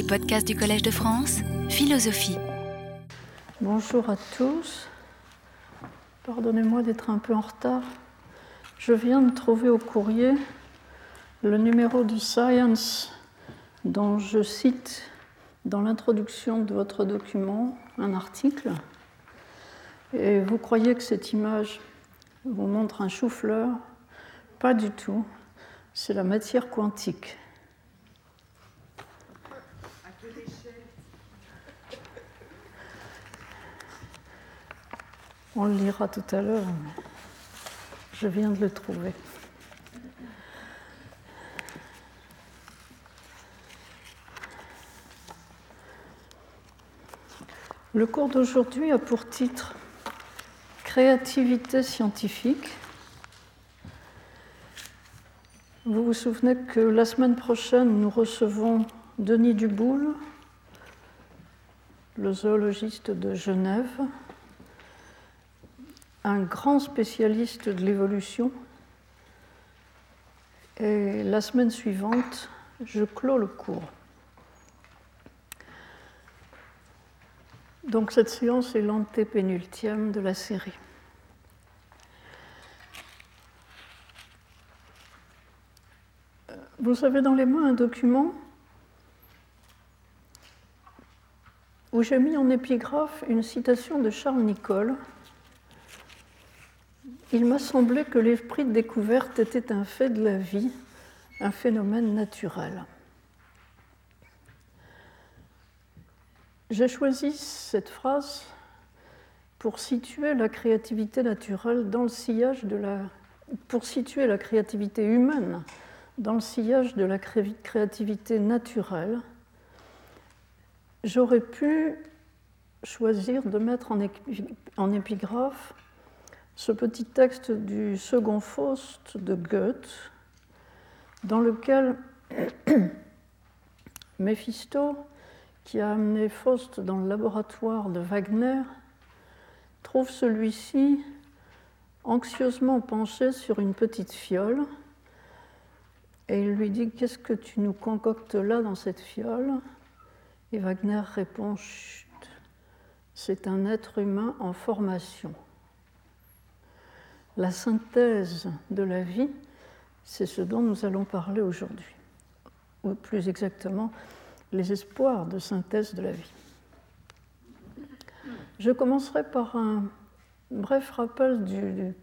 les podcasts du Collège de France, Philosophie. Bonjour à tous. Pardonnez-moi d'être un peu en retard. Je viens de trouver au courrier le numéro du Science dont je cite dans l'introduction de votre document un article. Et vous croyez que cette image vous montre un chou-fleur? Pas du tout. C'est la matière quantique. On le lira tout à l'heure. Je viens de le trouver. Le cours d'aujourd'hui a pour titre Créativité scientifique. Vous vous souvenez que la semaine prochaine, nous recevons Denis Duboul, le zoologiste de Genève, un grand spécialiste de l'évolution. Et la semaine suivante, je clôt le cours. Donc cette séance est l'antépénultième de la série. Vous avez dans les mains un document où j'ai mis en épigraphe une citation de Charles Nicolle il m'a semblé que l'esprit de découverte était un fait de la vie, un phénomène naturel. J'ai choisi cette phrase pour situer la créativité naturelle dans le sillage de la pour situer la créativité humaine dans le sillage de la créativité naturelle, j'aurais pu choisir de mettre en épigraphe ce petit texte du second Faust de Goethe, dans lequel Méphisto, qui a amené Faust dans le laboratoire de Wagner, trouve celui-ci anxieusement penché sur une petite fiole et il lui dit Qu'est-ce que tu nous concoctes là dans cette fiole? Et Wagner répond Chut, c'est un être humain en formation. La synthèse de la vie, c'est ce dont nous allons parler aujourd'hui, ou plus exactement, les espoirs de synthèse de la vie. Je commencerai par un bref rappel du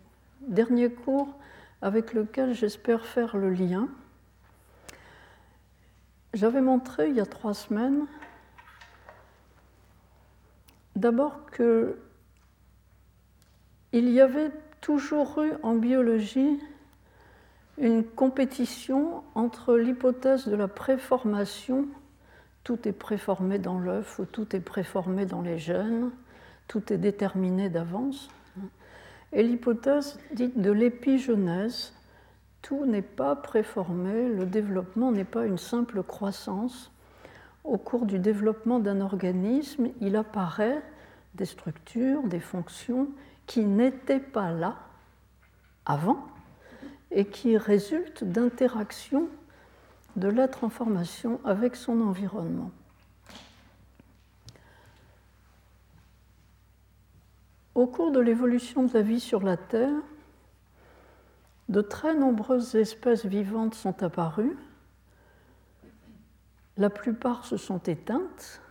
dernier cours avec lequel j'espère faire le lien. J'avais montré il y a trois semaines d'abord que il y avait toujours eu en biologie une compétition entre l'hypothèse de la préformation, tout est préformé dans l'œuf ou tout est préformé dans les gènes, tout est déterminé d'avance, et l'hypothèse dite de l'épigenèse, tout n'est pas préformé, le développement n'est pas une simple croissance. Au cours du développement d'un organisme, il apparaît des structures, des fonctions qui n'étaient pas là avant et qui résultent d'interactions de l'être en formation avec son environnement. Au cours de l'évolution de la vie sur la Terre, de très nombreuses espèces vivantes sont apparues. La plupart se sont éteintes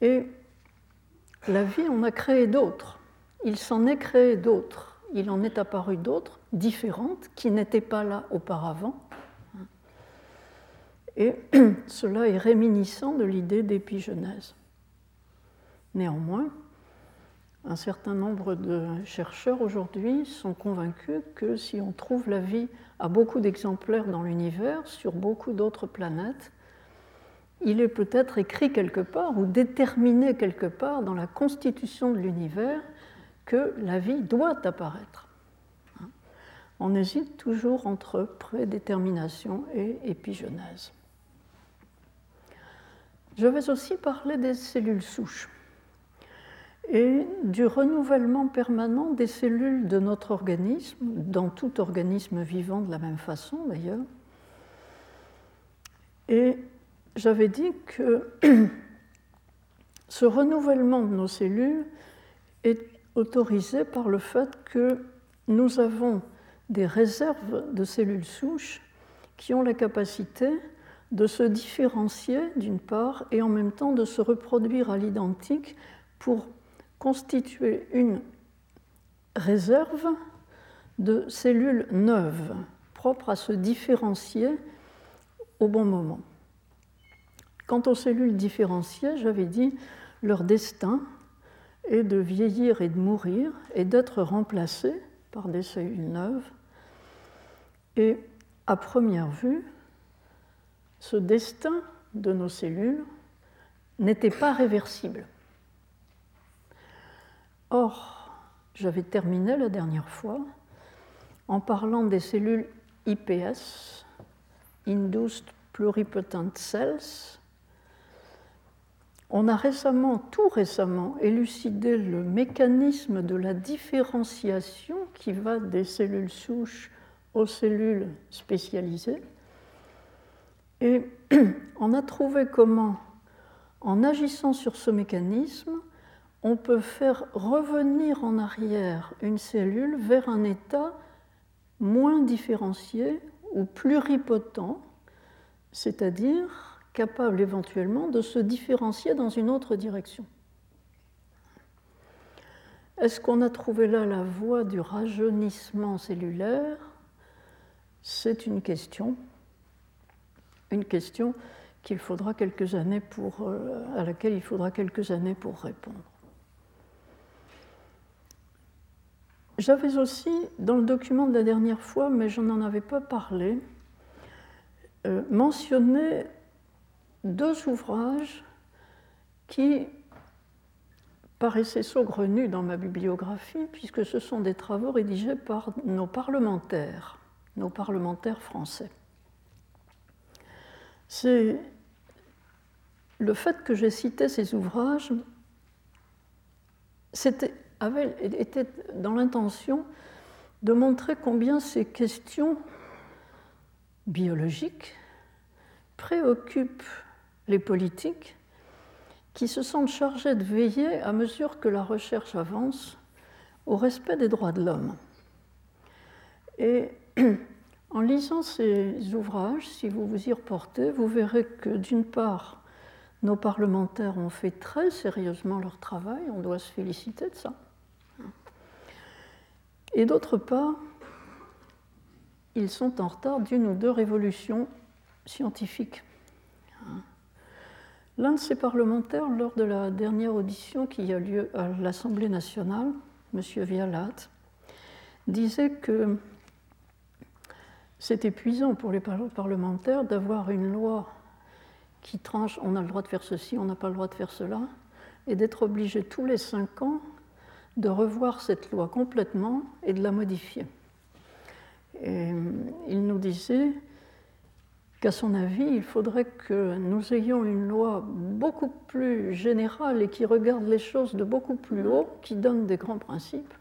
et la vie en a créé d'autres il s'en est créé d'autres, il en est apparu d'autres, différentes, qui n'étaient pas là auparavant. Et cela est réminiscent de l'idée d'épigenèse. Néanmoins, un certain nombre de chercheurs aujourd'hui sont convaincus que si on trouve la vie à beaucoup d'exemplaires dans l'univers, sur beaucoup d'autres planètes, il est peut-être écrit quelque part ou déterminé quelque part dans la constitution de l'univers que la vie doit apparaître. On hésite toujours entre prédétermination et épigenèse. Je vais aussi parler des cellules souches et du renouvellement permanent des cellules de notre organisme, dans tout organisme vivant de la même façon d'ailleurs. Et j'avais dit que ce renouvellement de nos cellules est autorisé par le fait que nous avons des réserves de cellules souches qui ont la capacité de se différencier d'une part et en même temps de se reproduire à l'identique pour constituer une réserve de cellules neuves propres à se différencier au bon moment. Quant aux cellules différenciées, j'avais dit leur destin est de vieillir et de mourir et d'être remplacées par des cellules neuves. Et à première vue, ce destin de nos cellules n'était pas réversible. Or, j'avais terminé la dernière fois en parlant des cellules IPS, Induced Pluripotent Cells. On a récemment, tout récemment, élucidé le mécanisme de la différenciation qui va des cellules souches aux cellules spécialisées. Et on a trouvé comment, en agissant sur ce mécanisme, on peut faire revenir en arrière une cellule vers un état moins différencié ou pluripotent, c'est-à-dire capable éventuellement de se différencier dans une autre direction. Est-ce qu'on a trouvé là la voie du rajeunissement cellulaire? C'est une question, une question qu'il faudra quelques années pour, euh, à laquelle il faudra quelques années pour répondre. J'avais aussi, dans le document de la dernière fois, mais je n'en avais pas parlé, euh, mentionné deux ouvrages qui paraissaient saugrenus dans ma bibliographie, puisque ce sont des travaux rédigés par nos parlementaires, nos parlementaires français. C'est le fait que j'ai cité ces ouvrages, avait, était dans l'intention de montrer combien ces questions biologiques préoccupent les politiques qui se sentent chargés de veiller à mesure que la recherche avance au respect des droits de l'homme. Et en lisant ces ouvrages, si vous vous y reportez, vous verrez que d'une part, nos parlementaires ont fait très sérieusement leur travail, on doit se féliciter de ça. Et d'autre part, ils sont en retard d'une ou deux révolutions scientifiques. L'un de ces parlementaires, lors de la dernière audition qui a lieu à l'Assemblée nationale, M. Vialat, disait que c'est épuisant pour les parlementaires d'avoir une loi qui tranche on a le droit de faire ceci, on n'a pas le droit de faire cela, et d'être obligé tous les cinq ans de revoir cette loi complètement et de la modifier. Euh, il nous disait qu'à son avis, il faudrait que nous ayons une loi beaucoup plus générale et qui regarde les choses de beaucoup plus haut, qui donne des grands principes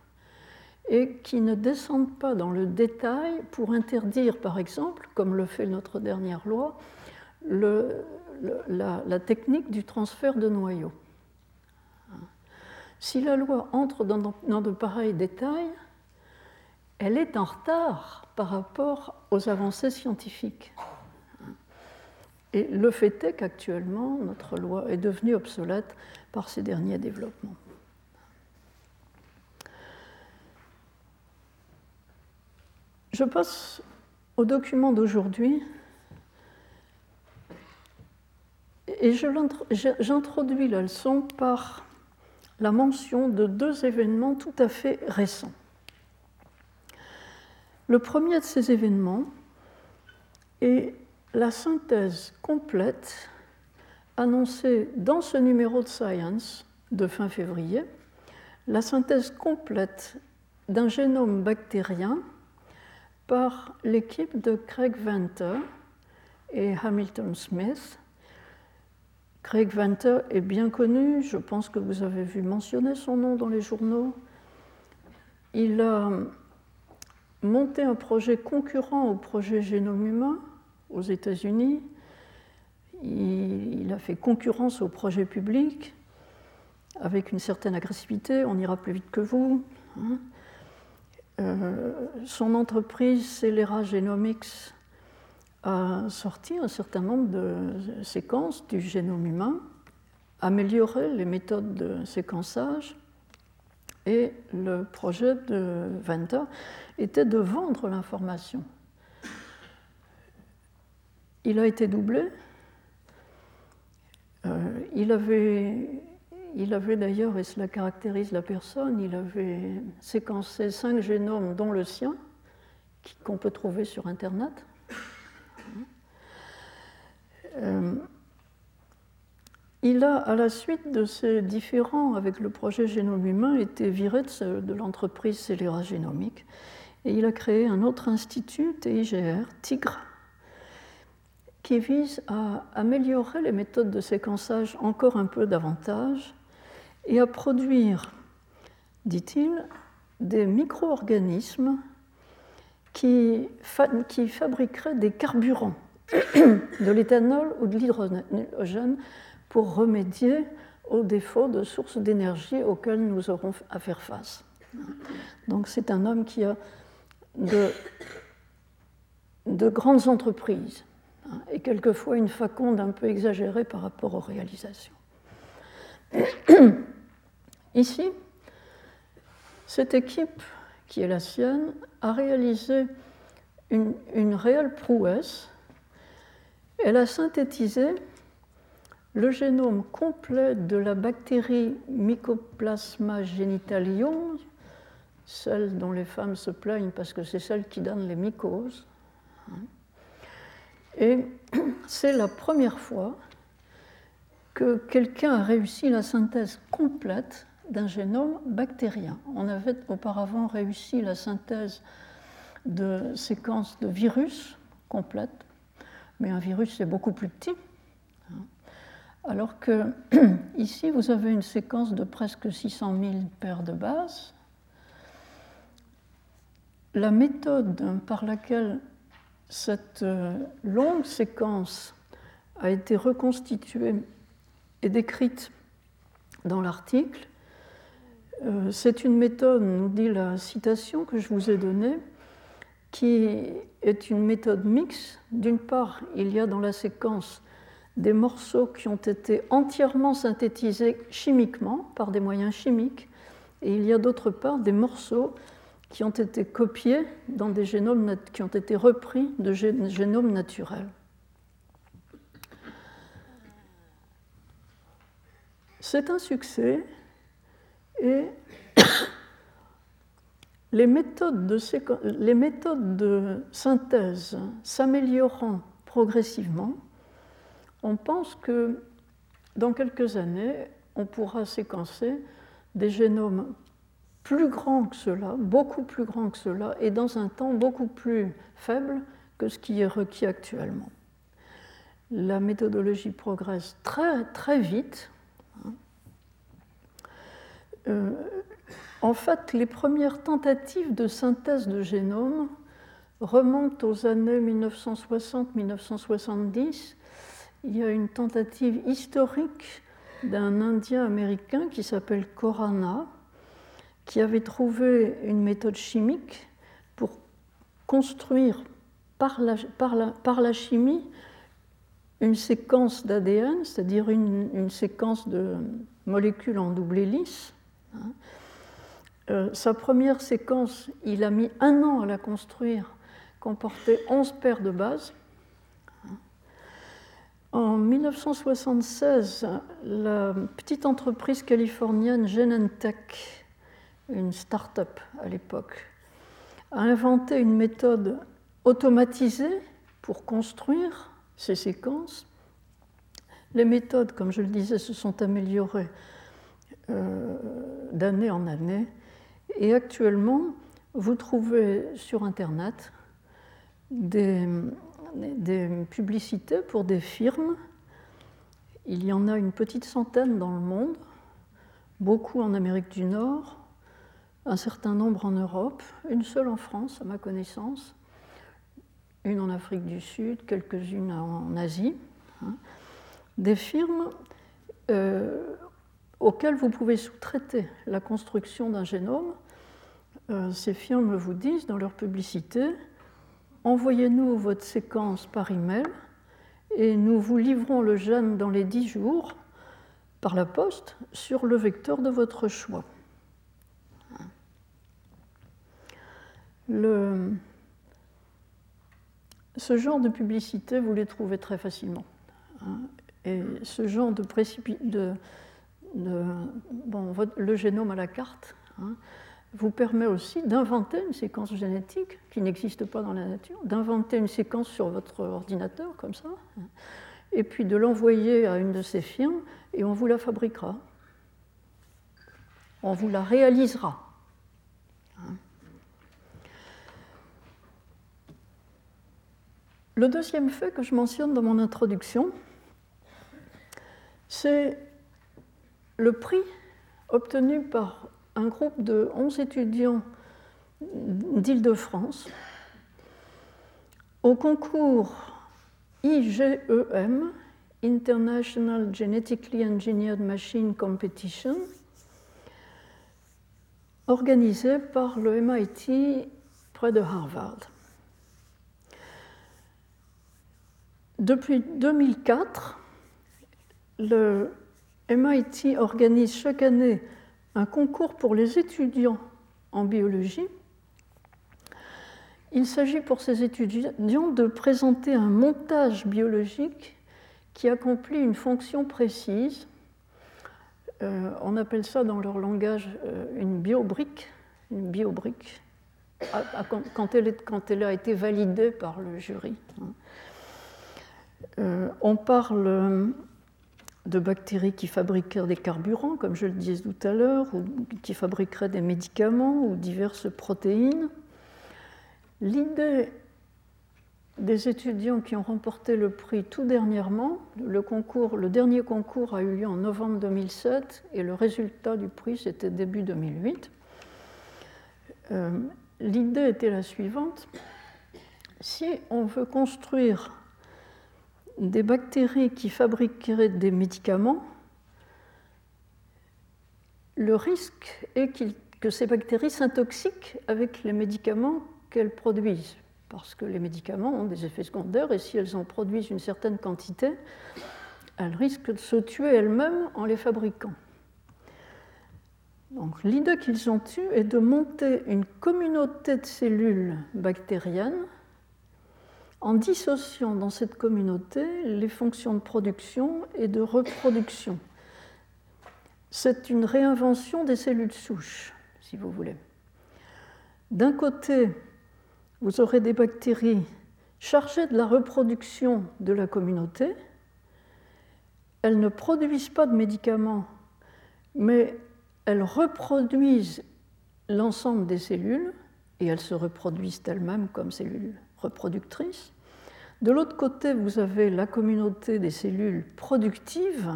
et qui ne descende pas dans le détail pour interdire, par exemple, comme le fait notre dernière loi, la technique du transfert de noyaux. Si la loi entre dans, de pareils détails, elle est en retard par rapport aux avancées scientifiques. Et le fait est qu'actuellement, notre loi est devenue obsolète par ces derniers développements. Je passe au document d'aujourd'hui et j'introduis la leçon par la mention de deux événements tout à fait récents. Le premier de ces événements est la synthèse complète annoncée dans ce numéro de Science de fin février, la synthèse complète d'un génome bactérien par l'équipe de Craig Venter et Hamilton Smith Craig Venter est bien connu, je pense que vous avez vu mentionner son nom dans les journaux. Il a monté un projet concurrent au projet Génome humain aux États-Unis. il, a fait concurrence au projet public avec une certaine agressivité, on ira plus vite que vous. Hein. Euh, son entreprise, Celera Genomics, a sorti un certain nombre de séquences du génome humain, amélioré les méthodes de séquençage, et le projet de Venter était de vendre l'information. Il a été doublé. Euh, il avait, il avait d'ailleurs, et cela caractérise la personne, il avait séquencé cinq génomes, dont le sien, qu'on peut trouver sur Internet. Euh, il a, à la suite de ces différends avec le projet Génome humain, été viré de, l'entreprise Celera Génomique et il a créé un autre institut, TIGR, TIGRE, qui vise à améliorer les méthodes de séquençage encore un peu davantage et à produire, dit-il, des micro-organismes qui, fabriqueraient des carburants, de l'éthanol ou de l'hydrogène pour remédier aux défauts de sources d'énergie auxquels nous aurons à faire face. Donc c'est un homme qui a de, de grandes entreprises et quelquefois une faconde un peu exagérée par rapport aux réalisations. Ici, cette équipe, qui est la sienne, a réalisé une, réelle prouesse. Elle a synthétisé le génome complet de la bactérie Mycoplasma genitalium, celle dont les femmes se plaignent parce que c'est celle qui donne les mycoses. Et c'est la première fois que quelqu'un a réussi la synthèse complète d'un génome bactérien. On avait auparavant réussi la synthèse de séquences de virus complète, mais un virus c'est beaucoup plus petit. Alors que ici, vous avez une séquence de presque 600 000 paires de bases. La méthode par laquelle cette euh, longue séquence a été reconstituée et décrite dans l'article, euh, c'est une méthode, nous dit la citation que je vous ai donnée, qui est une méthode mixte. D'une part, il y a dans la séquence des morceaux qui ont été entièrement synthétisés chimiquement, par des moyens chimiques, et il y a d'autre part des morceaux qui ont été copiés dans des génomes qui ont été repris de génomes naturels. C'est un succès et les méthodes de, synthèse s'améliorant progressivement, on pense que dans quelques années, on pourra séquencer des génomes plus grands que cela, beaucoup plus grands que cela, et dans un temps beaucoup plus faible que ce qui est requis actuellement. La méthodologie progresse très très vite. Euh, en fait, les premières tentatives de synthèse de génome remontent aux années 1960-1970 il y a une tentative historique d'un Indien américain qui s'appelle Korana, qui avait trouvé une méthode chimique pour construire par la, par la, chimie une séquence d'ADN, c'est-à-dire une, séquence de molécules en double hélice. Hein. Euh, sa première séquence, il a mis un an à la construire, comportait 11 paires de bases. En 1976, la petite entreprise californienne Genentech, une start-up à l'époque, a inventé une méthode automatisée pour construire ces séquences. Les méthodes, comme je le disais, se sont améliorées euh, d'année en année. Et actuellement, vous trouvez sur Internet des, des publicités pour des firmes. Il y en a une petite centaine dans le monde, beaucoup en Amérique du Nord, un certain nombre en Europe, une seule en France à ma connaissance, une en Afrique du Sud, quelques-unes en Asie. Hein. des firmes euh, auxquelles vous pouvez sous-traiter la construction d'un génome. Euh, ces firmes vous disent dans leur publicité envoyez-nous votre séquence par email et nous vous livrons le gène dans les 10 jours par la poste sur le vecteur de votre choix. Le... Ce genre de publicité, vous les trouvez très facilement. Hein. Et ce genre de, de, de le génome à la carte hein, vous permet aussi d'inventer une séquence génétique qui n'existe pas dans la nature, d'inventer une séquence sur votre ordinateur comme ça, hein, et puis de l'envoyer à une de ces firmes et on vous la fabriquera. On vous la réalisera. Le deuxième fait que je mentionne dans mon introduction, c'est le prix obtenu par un groupe de 11 étudiants d'Île-de-France au concours IGEM, International Genetically Engineered Machine Competition, organisé par le MIT près de Harvard. Depuis 2004, le MIT organise chaque année un concours pour les étudiants en biologie. Il s'agit pour ces étudiants de présenter un montage biologique qui accomplit une fonction précise. Euh, on appelle ça dans leur langage euh, une biobrique, une biobrique, quand, elle quand, elle a été validée par le jury. Hein. Euh, on parle de bactéries qui fabriqueraient des carburants, comme je le disais tout à l'heure, ou qui fabriqueraient des médicaments ou diverses protéines. L'idée des étudiants qui ont remporté le prix tout dernièrement, le dernier concours a eu lieu en novembre 2007 et le résultat du prix c'était début 2008. Euh, l'idée était la suivante si on veut construire des bactéries qui fabriqueraient des médicaments, le risque est que ces bactéries s'intoxiquent avec les médicaments qu'elles produisent, parce que les médicaments ont des effets secondaires et si elles en produisent une certaine quantité, elles risquent de se tuer elles-mêmes en les fabriquant. Donc l'idée qu'ils ont eue est de monter une communauté de cellules bactériennes en dissociant dans cette communauté les fonctions de production et de reproduction. C'est une réinvention des cellules souches, si vous voulez. D'un côté, vous aurez des bactéries chargées de la reproduction de la communauté. Elles ne produisent pas de médicaments, mais elles reproduisent l'ensemble des cellules et elles se reproduisent elles-mêmes comme cellules reproductrices. De l'autre côté, vous avez la communauté des cellules productives,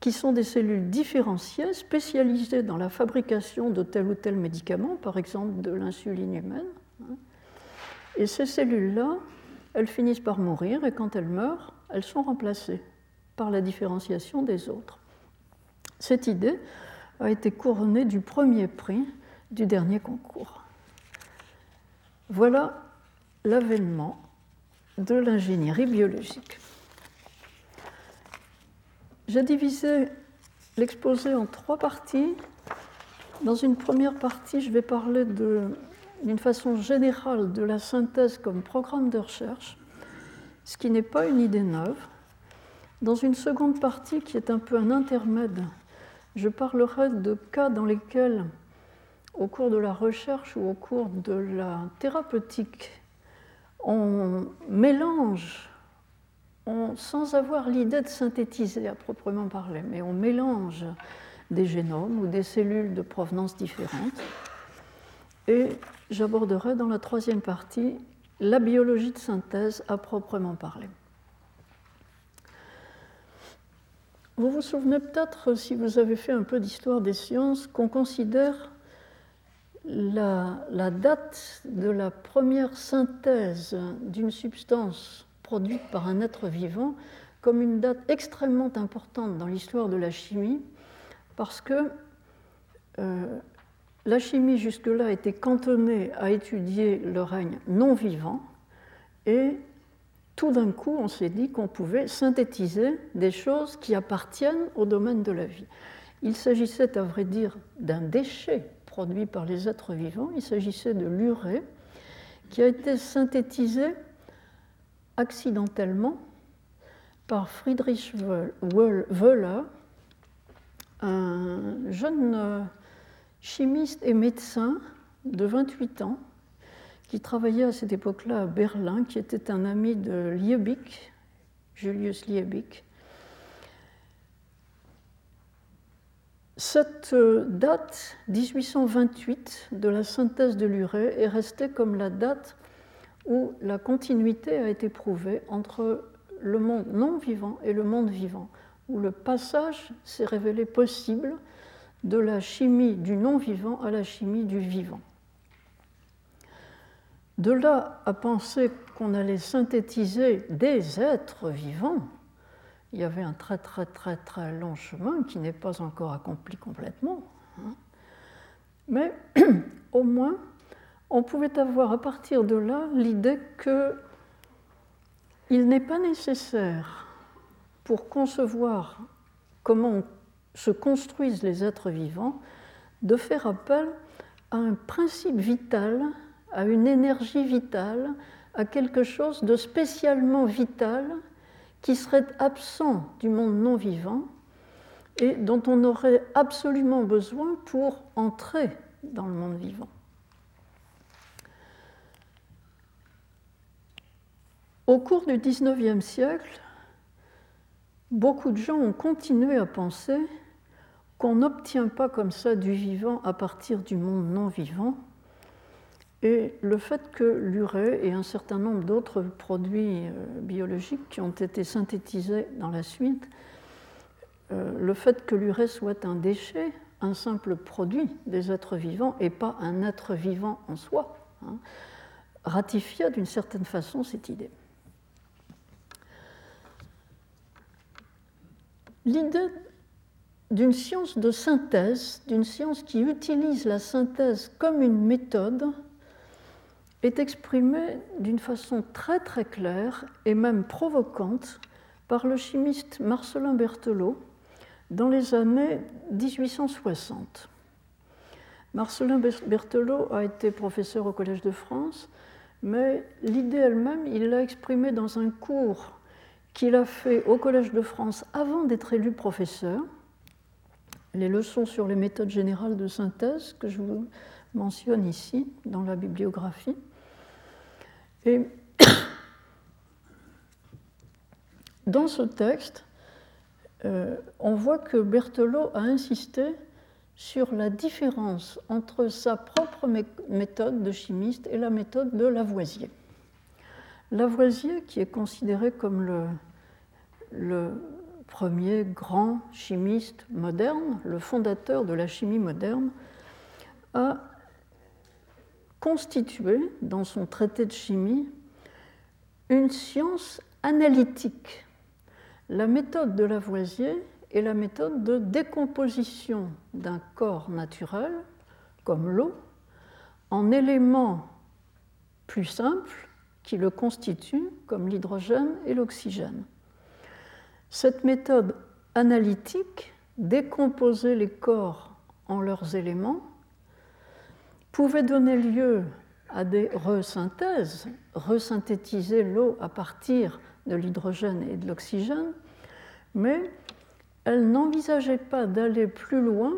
qui sont des cellules différenciées, spécialisées dans la fabrication de tel ou tel médicament, par exemple de l'insuline humaine. Et ces cellules-là, elles finissent par mourir, et quand elles meurent, elles sont remplacées par la différenciation des autres. Cette idée a été couronnée du premier prix du dernier concours. Voilà l'avènement de l'ingénierie biologique. J'ai divisé l'exposé en trois parties. Dans une première partie, je vais parler d'une façon générale de la synthèse comme programme de recherche, ce qui n'est pas une idée neuve. Dans une seconde partie, qui est un peu un intermède, je parlerai de cas dans lesquels, au cours de la recherche ou au cours de la thérapeutique, on mélange, sans avoir l'idée de synthétiser à proprement parler, mais on mélange des génomes ou des cellules de provenance différentes. Et j'aborderai dans la troisième partie la biologie de synthèse à proprement parler. Vous vous souvenez peut-être, si vous avez fait un peu d'histoire des sciences, qu'on considère la, date de la première synthèse d'une substance produite par un être vivant comme une date extrêmement importante dans l'histoire de la chimie, parce que euh, la chimie jusque-là était cantonnée à étudier le règne non vivant, et tout d'un coup, on s'est dit qu'on pouvait synthétiser des choses qui appartiennent au domaine de la vie. Il s'agissait, à vrai dire, d'un déchet produit par les êtres vivants. Il s'agissait de l'urée qui a été synthétisé accidentellement par Friedrich Wöhler, un jeune euh, chimiste et médecin de 28 ans qui travaillait à cette époque-là à Berlin, qui était un ami de Liebig, Julius Liebig. Cette euh, date, 1828, de la synthèse de l'urée est restée comme la date où la continuité a été prouvée entre le monde non vivant et le monde vivant, où le passage s'est révélé possible de la chimie du non vivant à la chimie du vivant. De là à penser qu'on allait synthétiser des êtres vivants, il y avait un très très très très long chemin qui n'est pas encore accompli complètement. Hein. Mais au moins, on pouvait avoir à partir de là l'idée que il n'est pas nécessaire pour concevoir comment se construisent les êtres vivants de faire appel à un principe vital, à une énergie vitale, à quelque chose de spécialement vital qui serait absent du monde non vivant et dont on aurait absolument besoin pour entrer dans le monde vivant. Au cours du XIXe siècle, beaucoup de gens ont continué à penser qu'on n'obtient pas comme ça du vivant à partir du monde non vivant. Et le fait que l'urée et un certain nombre d'autres produits euh, biologiques qui ont été synthétisés dans la suite, euh, le fait que l'urée soit un déchet, un simple produit des êtres vivants et pas un être vivant en soi, hein, ratifia d'une certaine façon cette idée. L'idée d'une science de synthèse, d'une science qui utilise la synthèse comme une méthode, est exprimée d'une façon très très claire et même provocante par le chimiste Marcelin Berthelot dans les années 1860. Marcelin Berthelot a été professeur au Collège de France, mais l'idée elle-même, il l'a exprimée dans un cours qu'il a fait au Collège de France avant d'être élu professeur, les leçons sur les méthodes générales de synthèse que je vous mentionne ici dans la bibliographie. Et dans ce texte, euh, on voit que Berthelot a insisté sur la différence entre sa propre méthode de chimiste et la méthode de Lavoisier. Lavoisier, qui est considéré comme le, le premier grand chimiste moderne, le fondateur de la chimie moderne, a constitué dans son traité de chimie une science analytique. La méthode de Lavoisier est la méthode de décomposition d'un corps naturel, comme l'eau, en éléments plus simples qui le constituent, comme l'hydrogène et l'oxygène. Cette méthode analytique, décomposer les corps en leurs éléments, pouvait donner lieu à des resynthèses, resynthétiser l'eau à partir de l'hydrogène et de l'oxygène, mais elle n'envisageait pas d'aller plus loin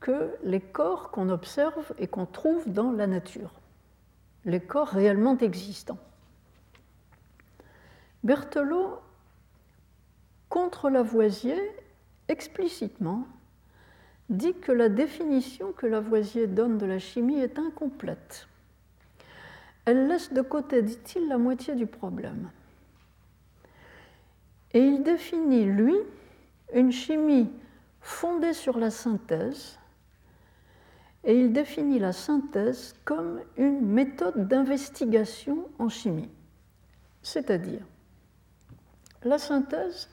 que les corps qu'on observe et qu'on trouve dans la nature, les corps réellement existants. Berthelot contre Lavoisier, explicitement, dit que la définition que Lavoisier donne de la chimie est incomplète. Elle laisse de côté, dit-il, la moitié du problème. Et il définit, lui, une chimie fondée sur la synthèse, et il définit la synthèse comme une méthode d'investigation en chimie. C'est-à-dire, la synthèse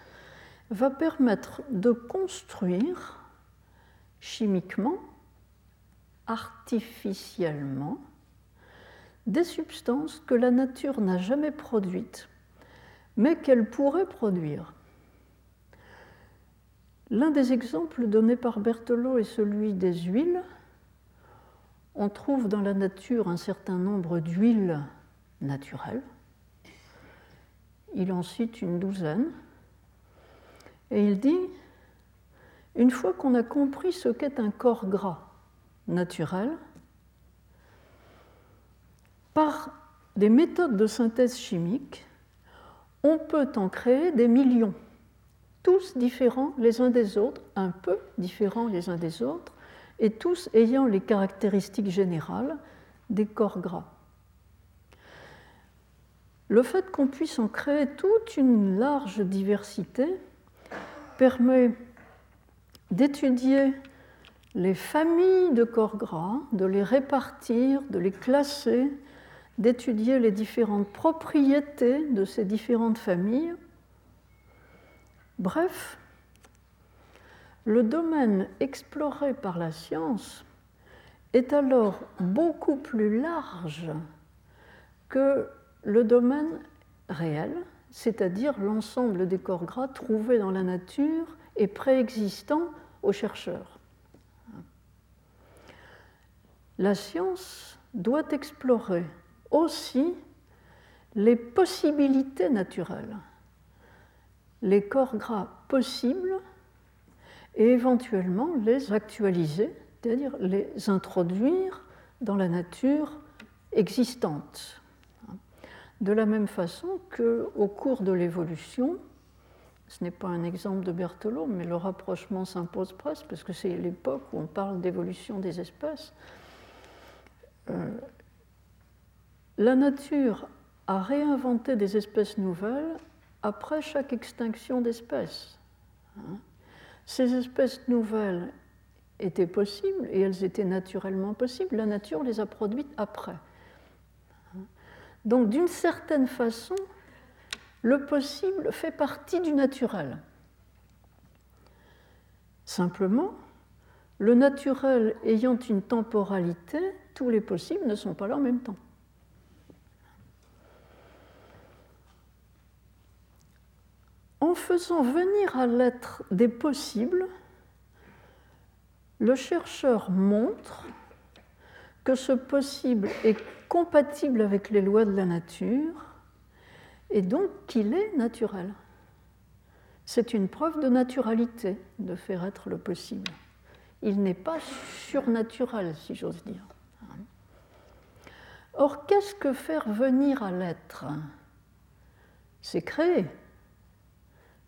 va permettre de construire chimiquement, artificiellement, des substances que la nature n'a jamais produites, mais qu'elle pourrait produire. L'un des exemples donnés par Berthelot est celui des huiles. On trouve dans la nature un certain nombre d'huiles naturelles. Il en cite une douzaine. Et il dit, une fois qu'on a compris ce qu'est un corps gras naturel, par des méthodes de synthèse chimique, on peut en créer des millions, tous différents les uns des autres, un peu différents les uns des autres, et tous ayant les caractéristiques générales des corps gras. Le fait qu'on puisse en créer toute une large diversité permet d'étudier les familles de corps gras, de les répartir, de les classer, d'étudier les différentes propriétés de ces différentes familles. Bref, le domaine exploré par la science est alors beaucoup plus large que le domaine réel, c'est-à-dire l'ensemble des corps gras trouvés dans la nature et préexistants aux chercheurs. La science doit explorer aussi les possibilités naturelles, les corps gras possibles et éventuellement les actualiser, c'est-à-dire les introduire dans la nature existante. De la même façon qu'au cours de l'évolution, ce n'est pas un exemple de Berthelot, mais le rapprochement s'impose presque, parce que c'est l'époque où on parle d'évolution des espèces. Euh, la nature a réinventé des espèces nouvelles après chaque extinction d'espèces. Hein. Ces espèces nouvelles étaient possibles et elles étaient naturellement possibles. La nature les a produites après. Donc d'une certaine façon, le possible fait partie du naturel. Simplement, le naturel ayant une temporalité, tous les possibles ne sont pas là en même temps. En faisant venir à l'être des possibles, le chercheur montre que ce possible est compatible avec les lois de la nature et donc qu'il est naturel. C'est une preuve de naturalité de faire être le possible. Il n'est pas surnaturel, si j'ose dire. Or, qu'est-ce que faire venir à l'être? C'est créer.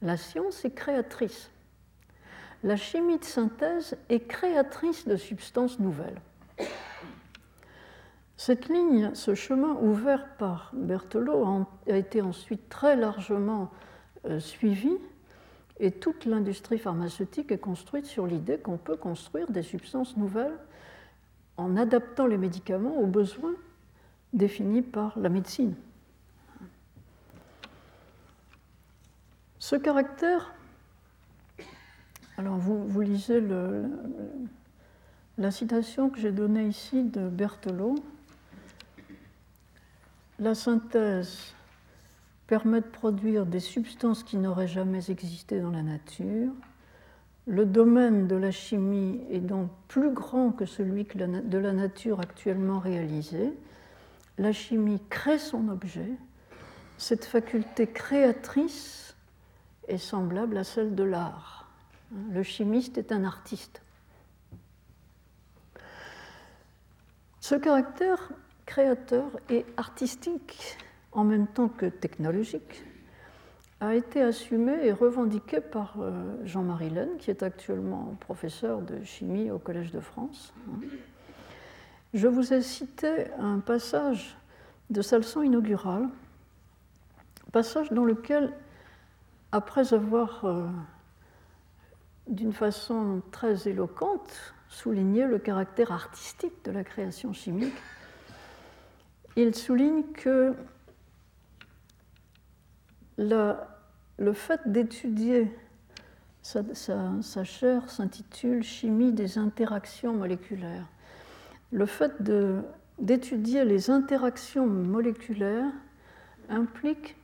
La science est créatrice. La chimie de synthèse est créatrice de substances nouvelles. Cette ligne, ce chemin ouvert par Berthelot a été ensuite très largement euh, suivi et toute l'industrie pharmaceutique est construite sur l'idée qu'on peut construire des substances nouvelles en adaptant les médicaments aux besoins définis par la médecine. Ce caractère, alors vous, lisez la citation que j'ai donnée ici de Berthelot, la synthèse permet de produire des substances qui n'auraient jamais existé dans la nature. Le domaine de la chimie est donc plus grand que celui de la nature actuellement réalisée. La chimie crée son objet. Cette faculté créatrice est semblable à celle de l'art. Le chimiste est un artiste. Ce caractère créateur et artistique en même temps que technologique a été assumé et revendiqué par euh, Jean-Marie Laine, qui est actuellement professeur de chimie au Collège de France. Je vous ai cité un passage de sa leçon inaugurale, passage dans lequel, après avoir, euh, d'une façon très éloquente, souligné le caractère artistique de la création chimique, il souligne que le fait d'étudier, sa, chaire s'intitule Chimie des interactions moléculaires. Le fait d'étudier les interactions moléculaires implique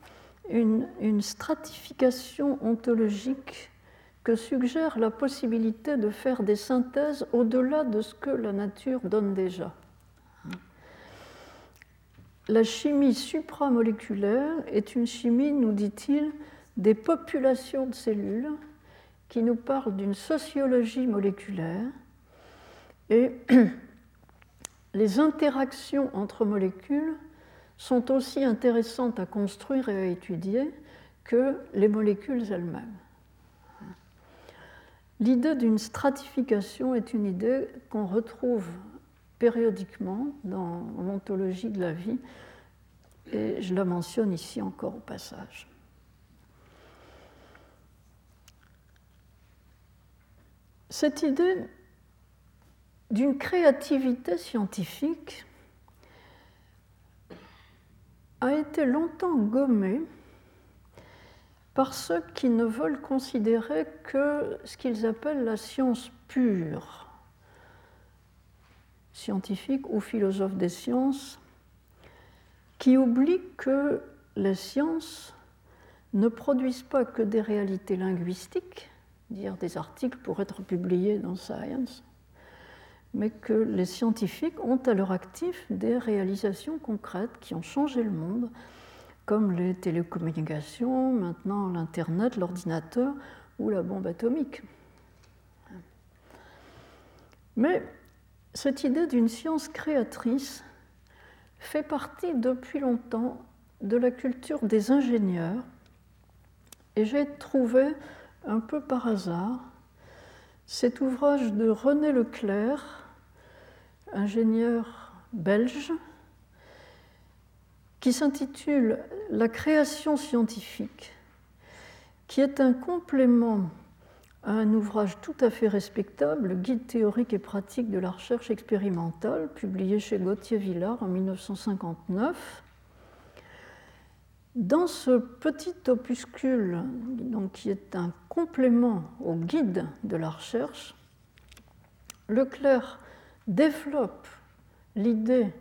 une stratification ontologique que suggère la possibilité de faire des synthèses au-delà de ce que la nature donne déjà. La chimie supramoléculaire est une chimie, nous dit-il, des populations de cellules qui nous parle d'une sociologie moléculaire et les interactions entre molécules sont aussi intéressantes à construire et à étudier que les molécules elles-mêmes. L'idée d'une stratification est une idée qu'on retrouve périodiquement dans l'ontologie de la vie, et je la mentionne ici encore au passage. Cette idée d'une créativité scientifique a été longtemps gommée par ceux qui ne veulent considérer que ce qu'ils appellent la science pure scientifique ou philosophe des sciences, qui oublie que les sciences ne produisent pas que des réalités linguistiques, dire des articles pour être publiés dans Science, mais que les scientifiques ont à leur actif des réalisations concrètes qui ont changé le monde, comme les télécommunications, maintenant l'Internet, l'ordinateur ou la bombe atomique. Mais cette idée d'une science créatrice fait partie depuis longtemps de la culture des ingénieurs et j'ai trouvé un peu par hasard cet ouvrage de René Leclerc, ingénieur belge, qui s'intitule La création scientifique, qui est un complément un ouvrage tout à fait respectable, le Guide théorique et pratique de la recherche expérimentale, publié chez Gauthier Villard en 1959. Dans ce petit opuscule, donc, qui est un complément au guide de la recherche, Leclerc développe l'idée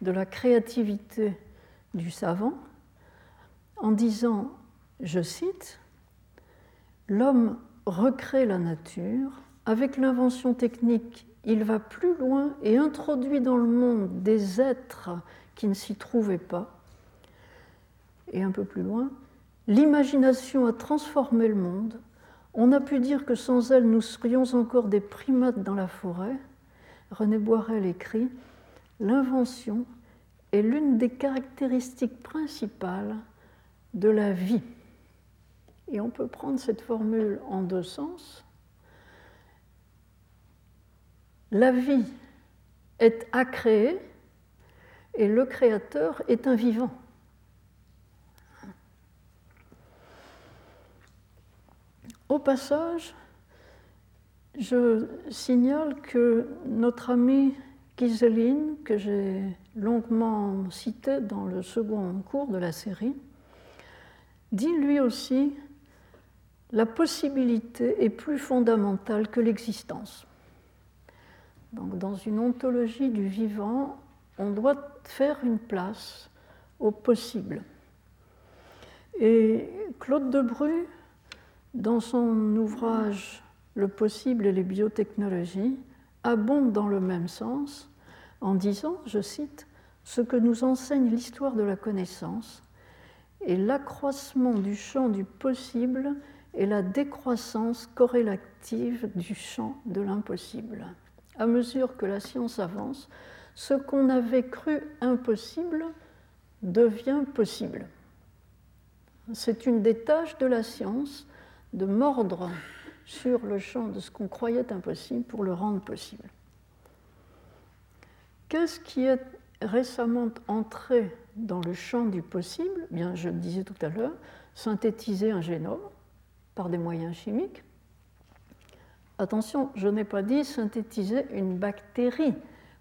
de la créativité du savant en disant, je cite, L'homme recrée la nature. Avec l'invention technique, il va plus loin et introduit dans le monde des êtres qui ne s'y trouvaient pas. Et un peu plus loin, l'imagination a transformé le monde. On a pu dire que sans elle, nous serions encore des primates dans la forêt. René Boirel écrit L'invention est l'une des caractéristiques principales de la vie. Et on peut prendre cette formule en deux sens. La vie est à créer et le créateur est un vivant. Au passage, je signale que notre ami Giseline, que j'ai longuement cité dans le second cours de la série, dit lui aussi la possibilité est plus fondamentale que l'existence. Donc, dans une ontologie du vivant, on doit faire une place au possible. Et Claude Debru, dans son ouvrage Le possible et les biotechnologies, abonde dans le même sens en disant, je cite, Ce que nous enseigne l'histoire de la connaissance est l'accroissement du champ du possible et la décroissance corrélative du champ de l'impossible. À mesure que la science avance, ce qu'on avait cru impossible devient possible. C'est une des tâches de la science de mordre sur le champ de ce qu'on croyait impossible pour le rendre possible. Qu'est-ce qui est récemment entré dans le champ du possible? Bien, je le disais tout à l'heure, synthétiser un génome, des moyens chimiques. Attention, je n'ai pas dit synthétiser une bactérie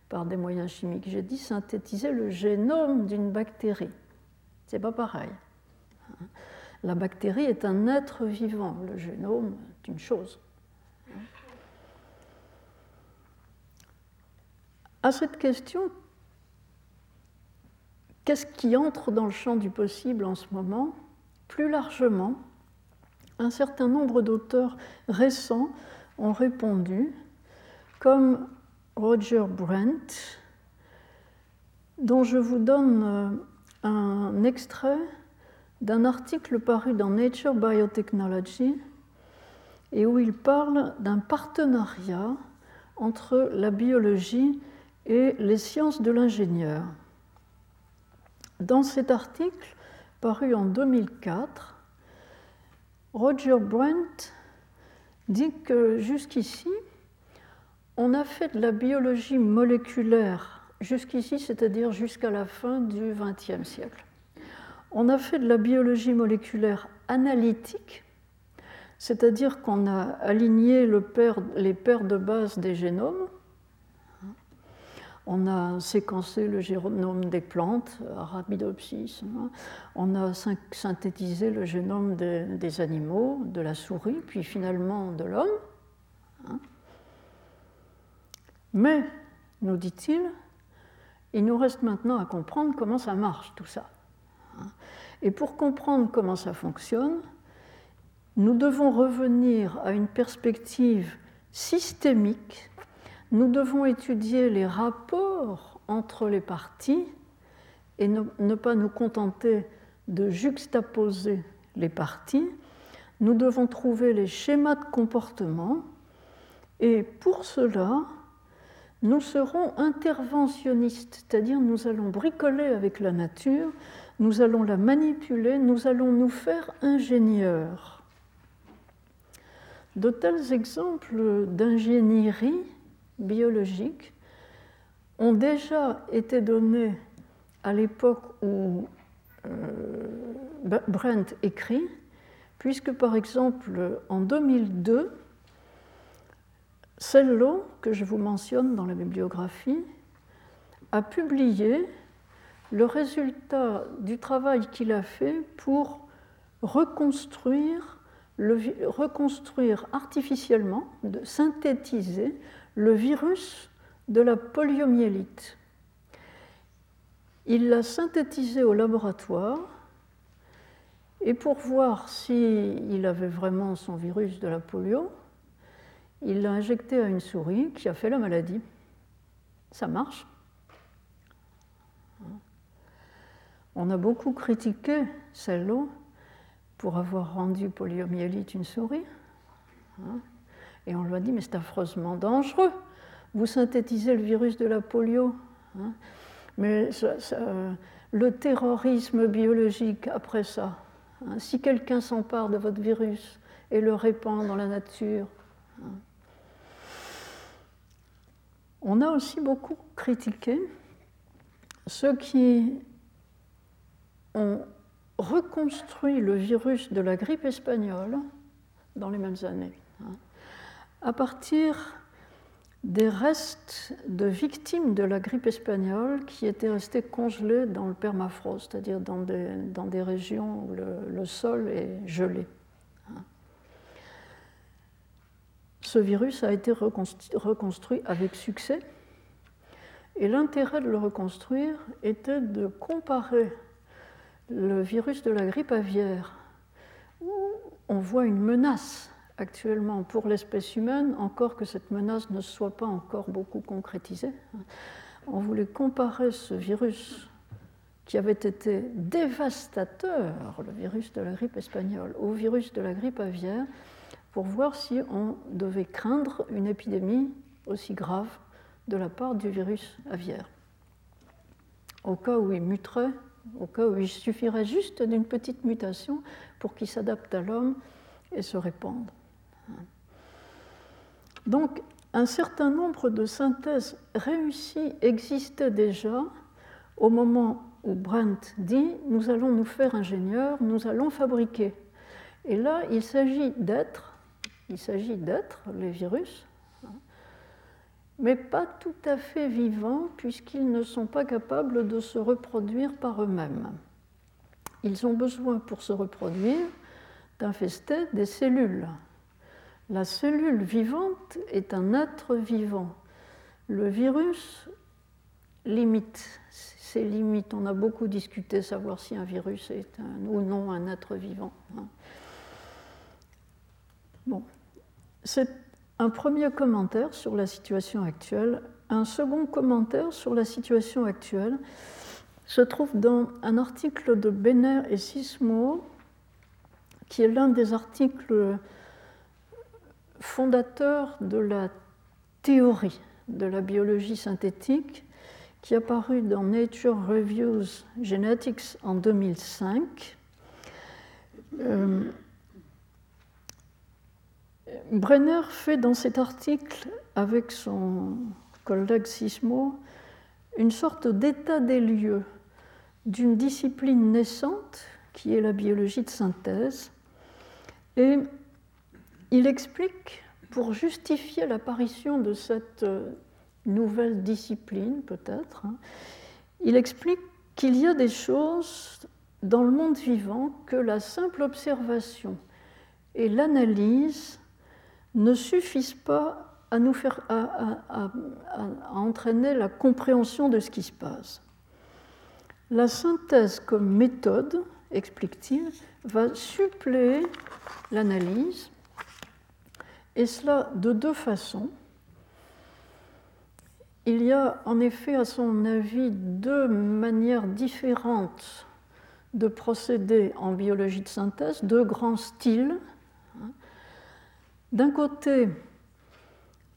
par des moyens chimiques, j'ai dit synthétiser le génome d'une bactérie. C'est pas pareil. La bactérie est un être vivant, le génome est une chose. À cette question, qu'est-ce qui entre dans le champ du possible en ce moment? Plus largement, un certain nombre d'auteurs récents ont répondu, comme Roger Brent, dont je vous donne euh, un extrait d'un article paru dans Nature Biotechnology et où il parle d'un partenariat entre la biologie et les sciences de l'ingénieur. Dans cet article, paru en 2004, Roger Brent dit que jusqu'ici, on a fait de la biologie moléculaire, jusqu'ici, c'est-à-dire jusqu'à la fin du XXe siècle. On a fait de la biologie moléculaire analytique, c'est-à-dire qu'on a aligné les paires de base des génomes, on a séquencé le génome des plantes, Arabidopsis. Hein. On a synthétisé le génome des, animaux, de la souris, puis finalement de l'homme. Hein. Mais, nous dit-il, il nous reste maintenant à comprendre comment ça marche tout ça. Hein. Et pour comprendre comment ça fonctionne, nous devons revenir à une perspective systémique nous devons étudier les rapports entre les parties et ne, pas nous contenter de juxtaposer les parties. Nous devons trouver les schémas de comportement et pour cela, nous serons interventionnistes, c'est-à-dire nous allons bricoler avec la nature, nous allons la manipuler, nous allons nous faire ingénieurs. De tels exemples d'ingénierie biologiques ont déjà été donnés à l'époque où euh, Brent écrit, puisque par exemple en 2002, Cello, que je vous mentionne dans la bibliographie, a publié le résultat du travail qu'il a fait pour reconstruire, reconstruire artificiellement, de synthétiser le virus de la poliomyélite. Il l'a synthétisé au laboratoire et pour voir s'il avait vraiment son virus de la polio, il l'a injecté à une souris qui a fait la maladie. Ça marche. On a beaucoup critiqué celle-là pour avoir rendu poliomyélite une souris. Et on lui a dit, mais c'est affreusement dangereux. Vous synthétisez le virus de la polio. Hein. mais le terrorisme biologique après ça, hein, si quelqu'un s'empare de votre virus et le répand dans la nature. Hein. On a aussi beaucoup critiqué ceux qui ont reconstruit le virus de la grippe espagnole dans les mêmes années à partir des restes de victimes de la grippe espagnole qui étaient restés congelés dans le permafrost, c'est-à-dire dans des, dans des, régions où le, sol est gelé. Ce virus a été reconstruit avec succès et l'intérêt de le reconstruire était de comparer le virus de la grippe aviaire, où on voit une menace actuellement pour l'espèce humaine, encore que cette menace ne soit pas encore beaucoup concrétisée. On voulait comparer ce virus qui avait été dévastateur, le virus de la grippe espagnole, au virus de la grippe aviaire, pour voir si on devait craindre une épidémie aussi grave de la part du virus aviaire. Au cas où il muterait, au cas où il suffirait juste d'une petite mutation pour qu'il s'adapte à l'homme et se répande. Donc, un certain nombre de synthèses réussies existaient déjà au moment où Brandt dit Nous allons nous faire ingénieurs, nous allons fabriquer. Et là, il s'agit d'être, il s'agit d'être les virus, mais pas tout à fait vivants, puisqu'ils ne sont pas capables de se reproduire par eux-mêmes. ils ont besoin pour se reproduire d'infester des cellules. La cellule vivante est un être vivant. Le virus limite ses limites. On a beaucoup discuté savoir si un virus est ou non un être vivant. Hein. Bon, c'est un premier commentaire sur la situation actuelle. Un second commentaire sur la situation actuelle se trouve dans un article de Benner et Sismo, qui est l'un des articles fondateurs de la théorie de la biologie synthétique, qui est paru dans Nature Reviews Genetics en 2005. Euh, Brenner fait dans cet article, avec son collègue Sismo, une sorte d'état des lieux d'une discipline naissante qui est la biologie de synthèse. Et il explique, pour justifier l'apparition de cette nouvelle discipline peut-être, hein, il explique qu'il y a des choses dans le monde vivant que la simple observation et l'analyse ne suffisent pas à nous faire à, entraîner la compréhension de ce qui se passe. La synthèse comme méthode, explique-t-il, va suppléer l'analyse, et cela de deux façons. Il y a en effet, à son avis, deux manières différentes de procéder en biologie de synthèse, deux grands styles d'un côté,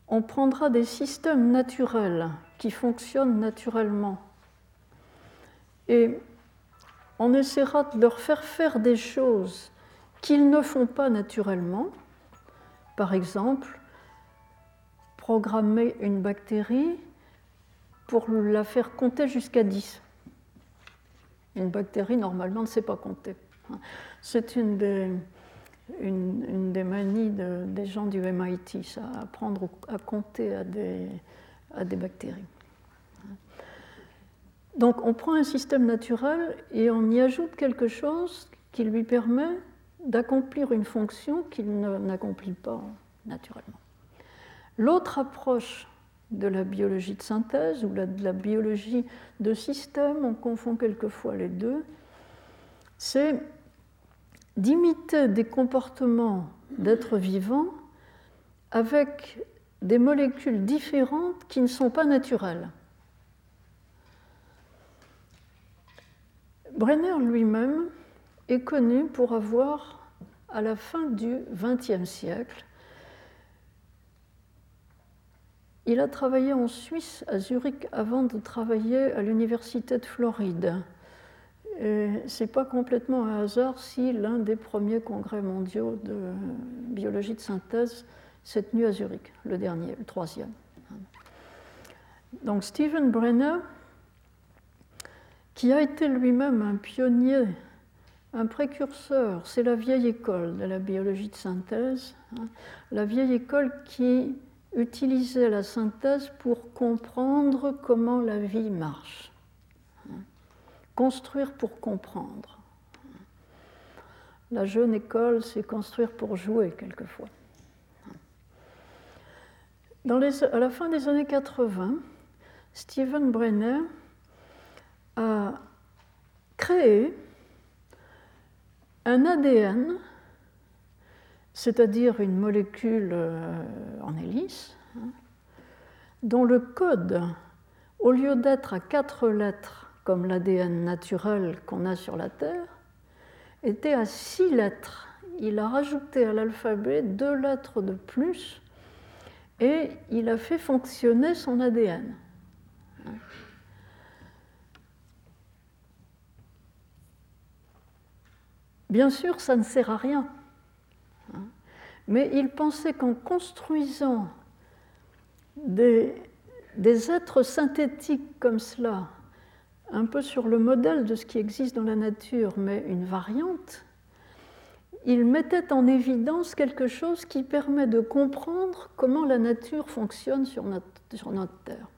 on prendra des systèmes naturels qui fonctionnent naturellement et on essaiera de leur faire faire des choses qu'ils ne font pas naturellement. Par exemple, programmer une bactérie pour la faire compter jusqu'à 10. Une bactérie, normalement, ne sait pas compter. C'est une des, manies des gens du MIT, ça, apprendre à compter à des bactéries. Donc on prend un système naturel et on y ajoute quelque chose qui lui permet d'accomplir une fonction qu'il n'accomplit pas naturellement. L'autre approche de la biologie de synthèse ou de la biologie de système, on confond quelquefois les deux, c'est d'imiter des comportements d'êtres vivants avec des molécules différentes qui ne sont pas naturelles. Brenner lui-même est connu pour avoir, à la fin du XXe siècle, il a travaillé en Suisse, à Zurich, avant de travailler à l'Université de Floride. Ce n'est pas complètement un hasard si l'un des premiers congrès mondiaux de biologie de synthèse s'est tenu à Zurich, le dernier, le troisième. Donc Stephen Brenner, qui a été lui-même un pionnier, un précurseur, c'est la vieille école de la biologie de synthèse, hein, la vieille école qui utilisait la synthèse pour comprendre comment la vie marche. Construire pour comprendre. La jeune école, c'est construire pour jouer quelquefois. Les, à la fin des années 80, Stephen Brenner a créé un ADN, c'est-à-dire une molécule euh, en hélice, hein, dont le code, au lieu d'être à quatre lettres comme l'ADN naturel qu'on a sur la Terre, était à six lettres. Il a rajouté à l'alphabet deux lettres de plus et il a fait fonctionner son ADN. Bien sûr, ça ne sert à rien, mais il pensait qu'en construisant des, êtres synthétiques comme cela, un peu sur le modèle de ce qui existe dans la nature, mais une variante, il mettait en évidence quelque chose qui permet de comprendre comment la nature fonctionne sur notre, Terre.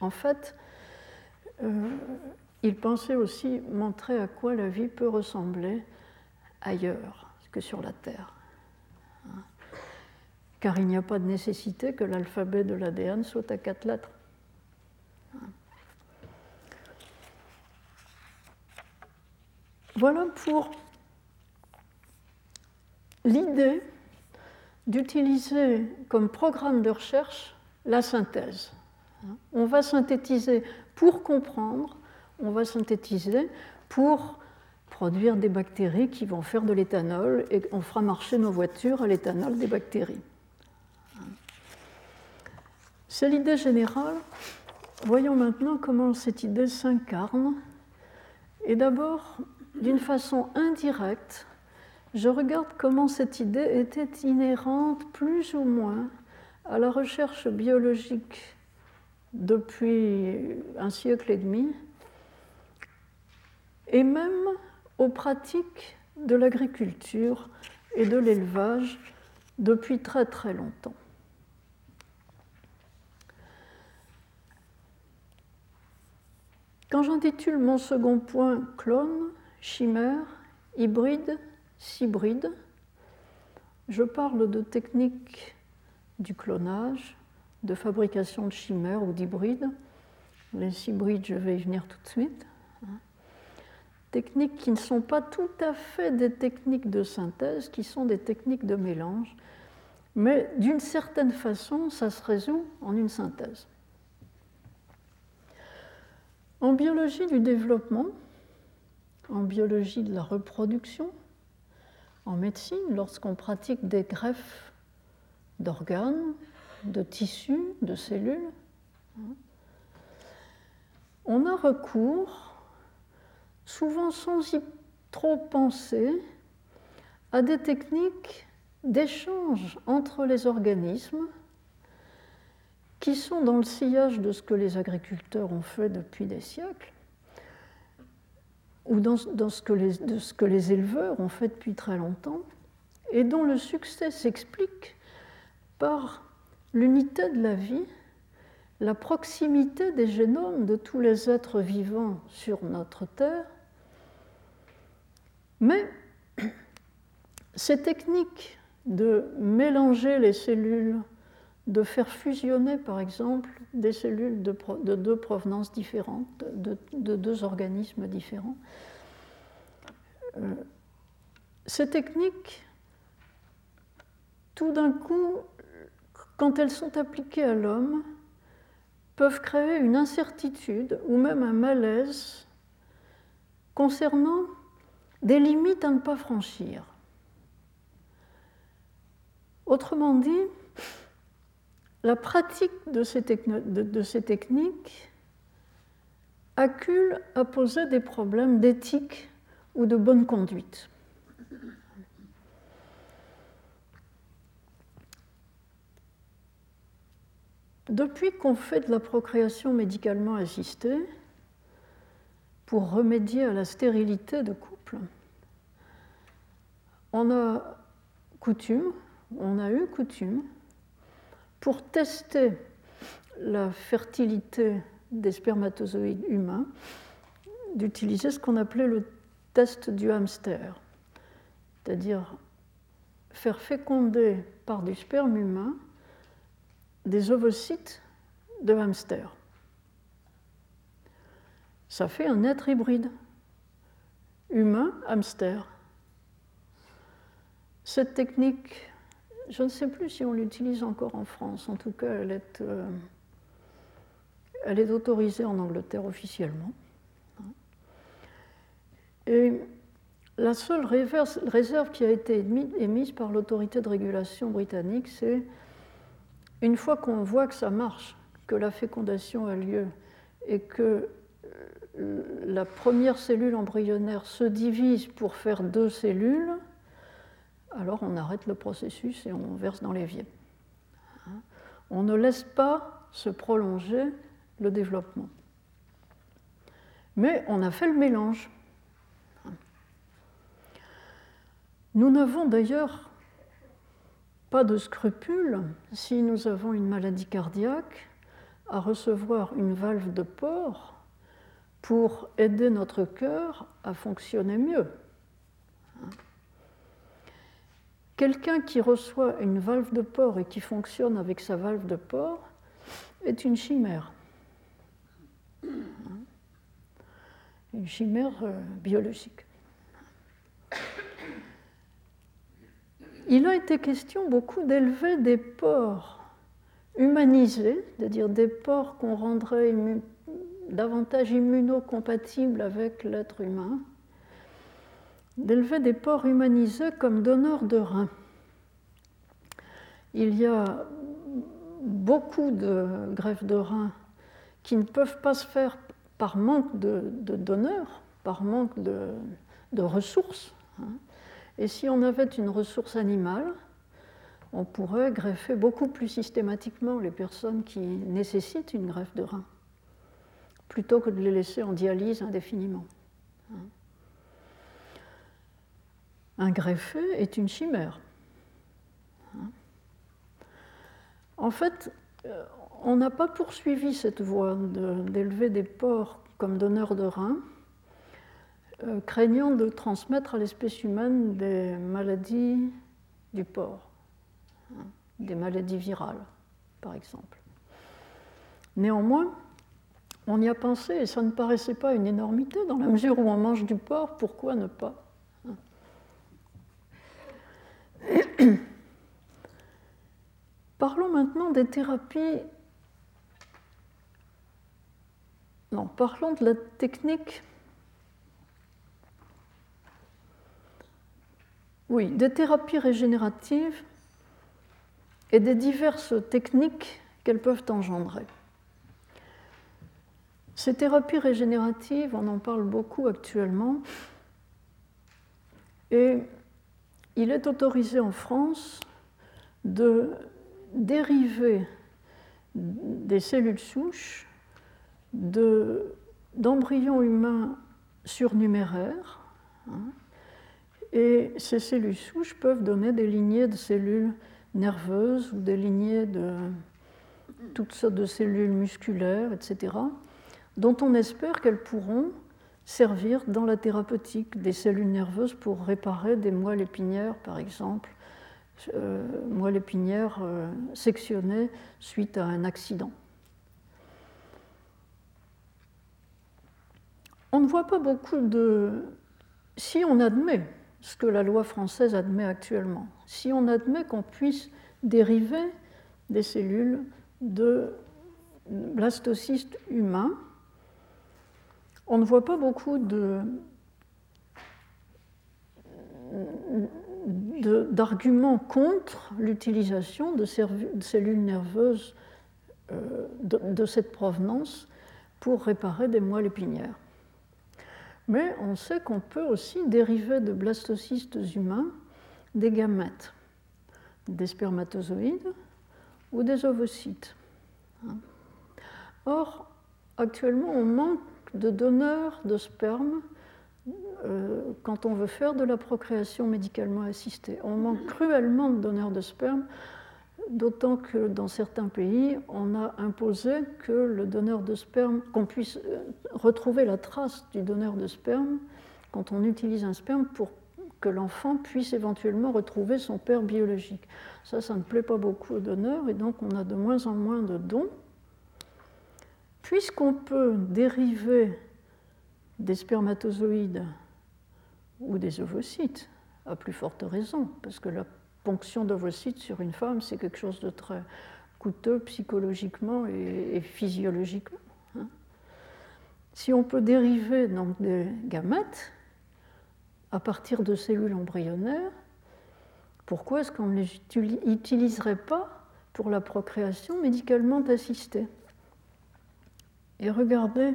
En fait, euh, il pensait aussi montrer à quoi la vie peut ressembler ailleurs que sur la Terre. Car il n'y a pas de nécessité que l'alphabet de l'ADN soit à quatre lettres. Voilà pour l'idée d'utiliser comme programme de recherche la synthèse. On va synthétiser pour comprendre, on va synthétiser pour produire des bactéries qui vont faire de l'éthanol et on fera marcher nos voitures à l'éthanol des bactéries. C'est l'idée générale. Voyons maintenant comment cette idée s'incarne. Et d'abord, d'une façon indirecte, je regarde comment cette idée était inhérente plus ou moins à la recherche biologique depuis un siècle et demi, et même aux pratiques de l'agriculture et de l'élevage depuis très très longtemps. Quand j'intitule mon second point clone, chimère, hybride, cybride, je parle de techniques du clonage, de fabrication de chimères ou d'hybrides. Les hybrides, je vais y venir tout de suite. Techniques qui ne sont pas tout à fait des techniques de synthèse, qui sont des techniques de mélange, mais d'une certaine façon, ça se résout en une synthèse. En biologie du développement, en biologie de la reproduction, en médecine, lorsqu'on pratique des greffes d'organes, de tissus, de cellules, hein, on a recours, souvent sans y trop penser, à des techniques d'échange entre les organismes qui sont dans le sillage de ce que les agriculteurs ont fait depuis des siècles, ou dans, ce que les, de ce que les éleveurs ont fait depuis très longtemps, et dont le succès s'explique par l'unité de la vie, la proximité des génomes de tous les êtres vivants sur notre Terre. Mais ces techniques de mélanger les cellules, de faire fusionner par exemple des cellules de, deux provenances différentes, de, deux organismes différents, euh, ces techniques, tout d'un coup, quand elles sont appliquées à l'homme, peuvent créer une incertitude ou même un malaise concernant des limites à ne pas franchir. Autrement dit, la pratique de ces, techniques accule à poser des problèmes d'éthique ou de bonne conduite. Depuis qu'on fait de la procréation médicalement assistée, pour remédier à la stérilité de couple, on a eu coutume, pour tester la fertilité des spermatozoïdes humains, d'utiliser ce qu'on appelait le test du hamster, c'est-à-dire faire féconder par du sperme humain des ovocytes de hamster. Ça fait un être hybride, humain-hamster. Cette technique, je ne sais plus si on l'utilise encore en France, en tout cas elle est, euh, autorisée en Angleterre officiellement. Et la seule réserve qui a été émise par l'autorité de régulation britannique, c'est une fois qu'on voit que ça marche, que la fécondation a lieu et que euh, la première cellule embryonnaire se divise pour faire deux cellules, alors on arrête le processus et on verse dans l'évier. Hein? On ne laisse pas se prolonger le développement. Mais on a fait le mélange. Nous n'avons d'ailleurs pas de scrupule si nous avons une maladie cardiaque à recevoir une valve de porc pour aider notre cœur à fonctionner mieux. Quelqu'un qui reçoit une valve de porc et qui fonctionne avec sa valve de porc est une chimère. Une chimère euh, biologique. Il a été question beaucoup d'élever des porcs humanisés, c'est-à-dire des porcs qu'on rendrait davantage immunocompatibles avec l'être humain, d'élever des porcs humanisés comme donneurs de reins. Il y a beaucoup de greffes de reins qui ne peuvent pas se faire par manque de, donneurs, par manque de, ressources. Hein. Et si on avait une ressource animale, on pourrait greffer beaucoup plus systématiquement les personnes qui nécessitent une greffe de rein, plutôt que de les laisser en dialyse indéfiniment. Un greffé est une chimère. Hein? En fait, euh, on n'a pas poursuivi cette voie d'élever des porcs comme donneurs de reins, euh, craignant de transmettre à l'espèce humaine des maladies du porc, hein, des maladies virales, par exemple. Néanmoins, on y a pensé et ça ne paraissait pas une énormité dans la mesure où on mange du porc, pourquoi ne pas hein. Parlons maintenant des thérapies. Non, parlons de la technique. Oui, des thérapies régénératives et des diverses techniques qu'elles peuvent engendrer. Ces thérapies régénératives, on en parle beaucoup actuellement, et il est autorisé en France de dériver des cellules souches d'embryons humains surnuméraires. Hein, et ces cellules souches peuvent donner des lignées de cellules nerveuses ou des lignées de toutes sortes de cellules musculaires, etc., dont on espère qu'elles pourront servir dans la thérapeutique des cellules nerveuses pour réparer des moelles épinières, par exemple, euh, moelle épinière euh, sectionnée suite à un accident. On ne voit pas beaucoup de... Si on admet ce que la loi française admet actuellement, si on admet qu'on puisse dériver des cellules de blastocystes humains, on ne voit pas beaucoup de, d'arguments contre l'utilisation de, cellules nerveuses euh, de, cette provenance pour réparer des moelles épinières. Mais on sait qu'on peut aussi dériver de blastocystes humains des gamètes, des spermatozoïdes ou des ovocytes. Or, actuellement, on manque de donneurs de sperme euh, quand on veut faire de la procréation médicalement assistée. On manque cruellement de donneurs de sperme, d'autant que dans certains pays, on a imposé que le donneur de sperme, qu'on puisse euh, retrouver la trace du donneur de sperme quand on utilise un sperme pour que l'enfant puisse éventuellement retrouver son père biologique. Ça, ça ne plaît pas beaucoup aux donneurs et donc on a de moins en moins de dons. Puisqu'on peut dériver des spermatozoïdes ou des ovocytes, à plus forte raison, parce que la ponction d'ovocytes sur une femme, c'est quelque chose de très coûteux psychologiquement et, physiologiquement. Hein. Si on peut dériver donc des gamètes à partir de cellules embryonnaires, pourquoi est-ce qu'on ne les utiliserait pas pour la procréation médicalement assistée? Et regardez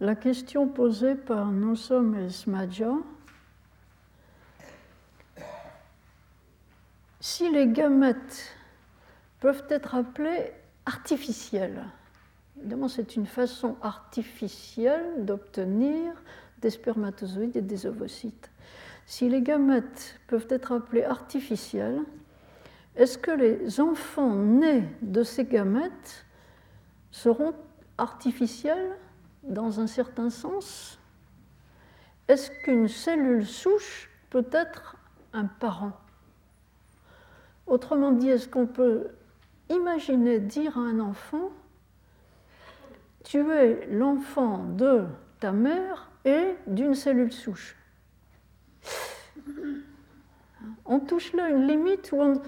la question posée par Nous sommes Smadja, si les gamètes peuvent être appelées artificielles, évidemment c'est une façon artificielle d'obtenir des spermatozoïdes et des ovocytes. Si les gamètes peuvent être appelées artificielles, est-ce que les enfants nés de ces gamètes seront artificiels dans un certain sens, est-ce qu'une cellule souche peut être un parent? Autrement dit, est-ce qu'on peut imaginer dire à un enfant, tu es l'enfant de ta mère et d'une cellule souche On touche là une limite où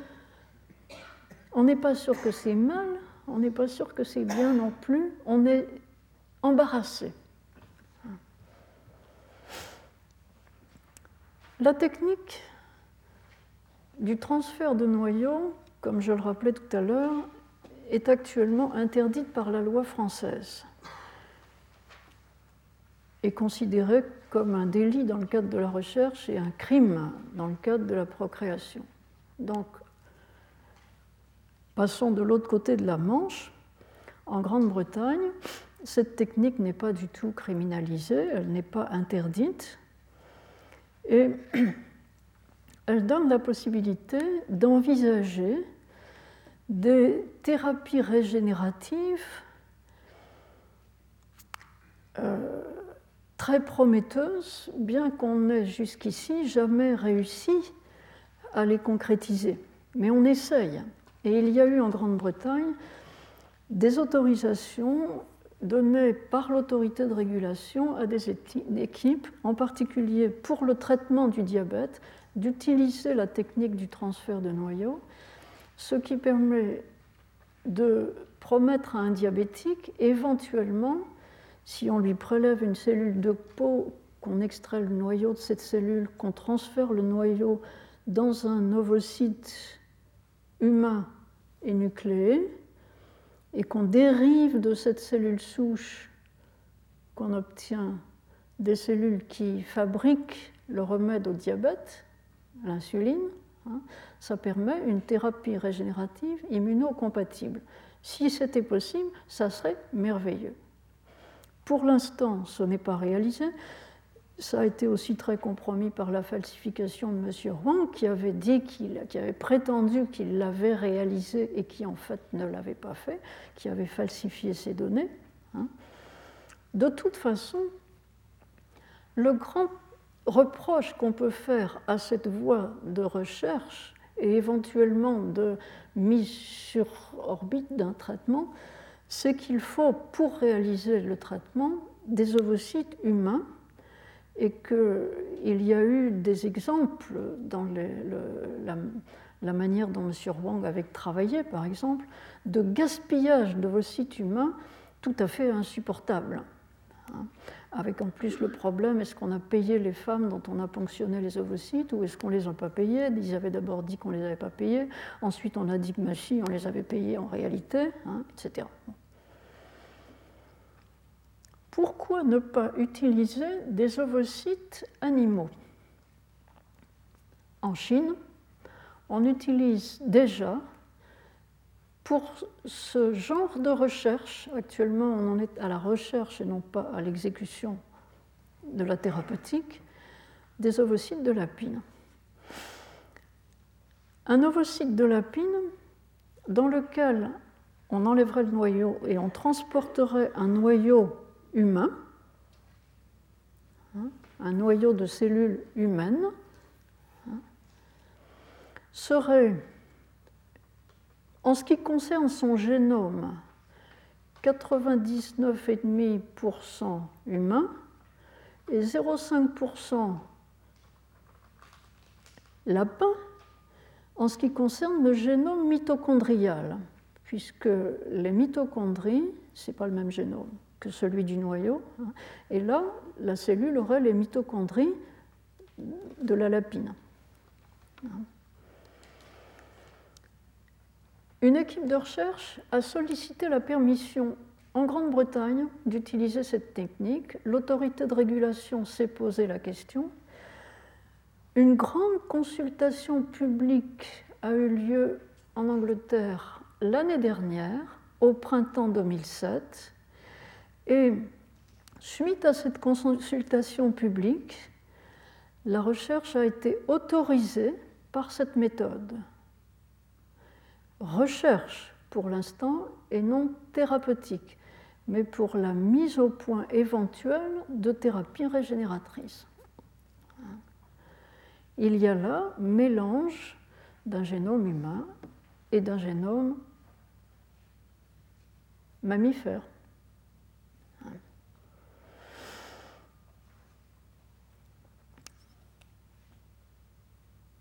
on n'est pas sûr que c'est mal, on n'est pas sûr que c'est bien non plus, on est embarrassé. La technique du transfert de noyaux, comme je le rappelais tout à l'heure, est actuellement interdite par la loi française et considérée comme un délit dans le cadre de la recherche et un crime dans le cadre de la procréation. Donc, passons de l'autre côté de la Manche. En Grande-Bretagne, cette technique n'est pas du tout criminalisée, elle n'est pas interdite. Et elle donne la possibilité d'envisager des thérapies régénératives euh, très prometteuses, bien qu'on n'ait jusqu'ici jamais réussi à les concrétiser. Mais on essaye. Et il y a eu en Grande-Bretagne des autorisations données par l'autorité de régulation à des équipes, en particulier pour le traitement du diabète, d'utiliser la technique du transfert de noyaux, ce qui permet de promettre à un diabétique, éventuellement, si on lui prélève une cellule de peau, qu'on extrait le noyau de cette cellule, qu'on transfère le noyau dans un ovocyte humain et nucléé, et qu'on dérive de cette cellule souche, qu'on obtient des cellules qui fabriquent le remède au diabète, l'insuline, hein, ça permet une thérapie régénérative immunocompatible. Si c'était possible, ça serait merveilleux. Pour l'instant, ce n'est pas réalisé. Ça a été aussi très compromis par la falsification de M. Wang, qui avait dit qu'il, qui avait prétendu qu'il l'avait réalisé et qui en fait ne l'avait pas fait, qui avait falsifié ses données. Hein. De toute façon, le grand reproche qu'on peut faire à cette voie de recherche et éventuellement de mise sur orbite d'un traitement, c'est qu'il faut, pour réaliser le traitement, des ovocytes humains et qu'il y a eu des exemples dans la, manière dont M. Wang avait travaillé, par exemple, de gaspillage d'ovocytes humains tout à fait insupportable. Hein avec en plus le problème est-ce qu'on a payé les femmes dont on a ponctionné les ovocytes ou est-ce qu'on ne les a pas payées? Ils avaient d'abord dit qu'on ne les avait pas payées, ensuite on a dit que machine, on les avait payées en réalité, hein, etc. Pourquoi ne pas utiliser des ovocytes animaux? En Chine, on utilise déjà pour ce genre de recherche, actuellement on en est à la recherche et non pas à l'exécution de la thérapeutique, des ovocytes de lapine. Un ovocyte de lapine dans lequel on enlèverait le noyau et on transporterait un noyau humain, hein, un noyau de cellules humaines, hein, serait en ce qui concerne son génome, 99,5% humain et 0,5% lapin en ce qui concerne le génome mitochondrial, puisque les mitochondries, ce n'est pas le même génome que celui du noyau, hein. et là, la cellule aurait les mitochondries de la lapine. Une équipe de recherche a sollicité la permission en Grande-Bretagne d'utiliser cette technique. L'autorité de régulation s'est posé la question. Une grande consultation publique a eu lieu en Angleterre l'année dernière, au printemps 2007. Et suite à cette consultation publique, la recherche a été autorisée par cette méthode recherche pour l'instant et non thérapeutique. mais pour la mise au point éventuelle de thérapies régénératrices. Il y a là mélange d'un génome humain et d'un génome mammifère.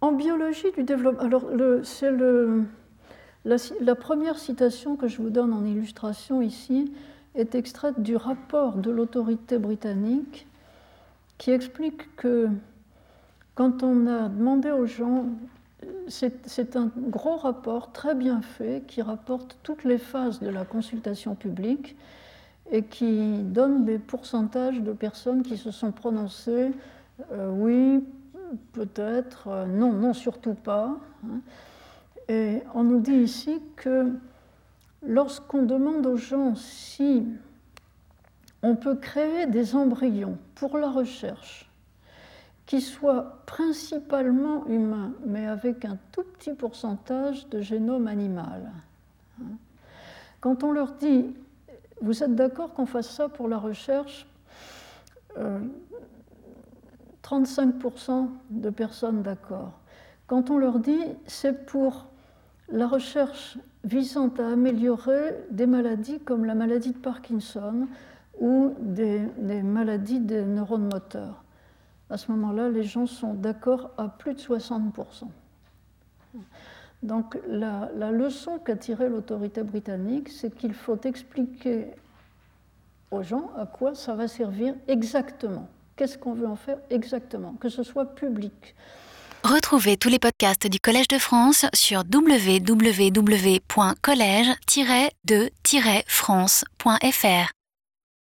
En biologie du développement, alors c'est la, la, première citation que je vous donne en illustration ici est extraite du rapport de l'autorité britannique qui explique que quand on a demandé aux gens, c'est un gros rapport très bien fait qui rapporte toutes les phases de la consultation publique et qui donne des pourcentages de personnes qui se sont prononcées euh, oui, peut-être, euh, non, non, surtout pas. Hein. Et on nous dit ici que lorsqu'on demande aux gens si on peut créer des embryons pour la recherche qui soient principalement humains, mais avec un tout petit pourcentage de génome animal. Hein. Quand on leur dit, vous êtes d'accord qu'on fasse ça pour la recherche euh, 35% de personnes d'accord. Quand on leur dit c'est pour la recherche visant à améliorer des maladies comme la maladie de Parkinson ou des, maladies des neurones moteurs, à ce moment-là, les gens sont d'accord à plus de 60%. Donc la, la leçon qu'a tirée l'autorité britannique, c'est qu'il faut expliquer aux gens à quoi ça va servir exactement. Qu'est-ce qu'on veut en faire exactement Que ce soit public? Retrouvez tous les podcasts du Collège de France sur www.collège-de-france.fr.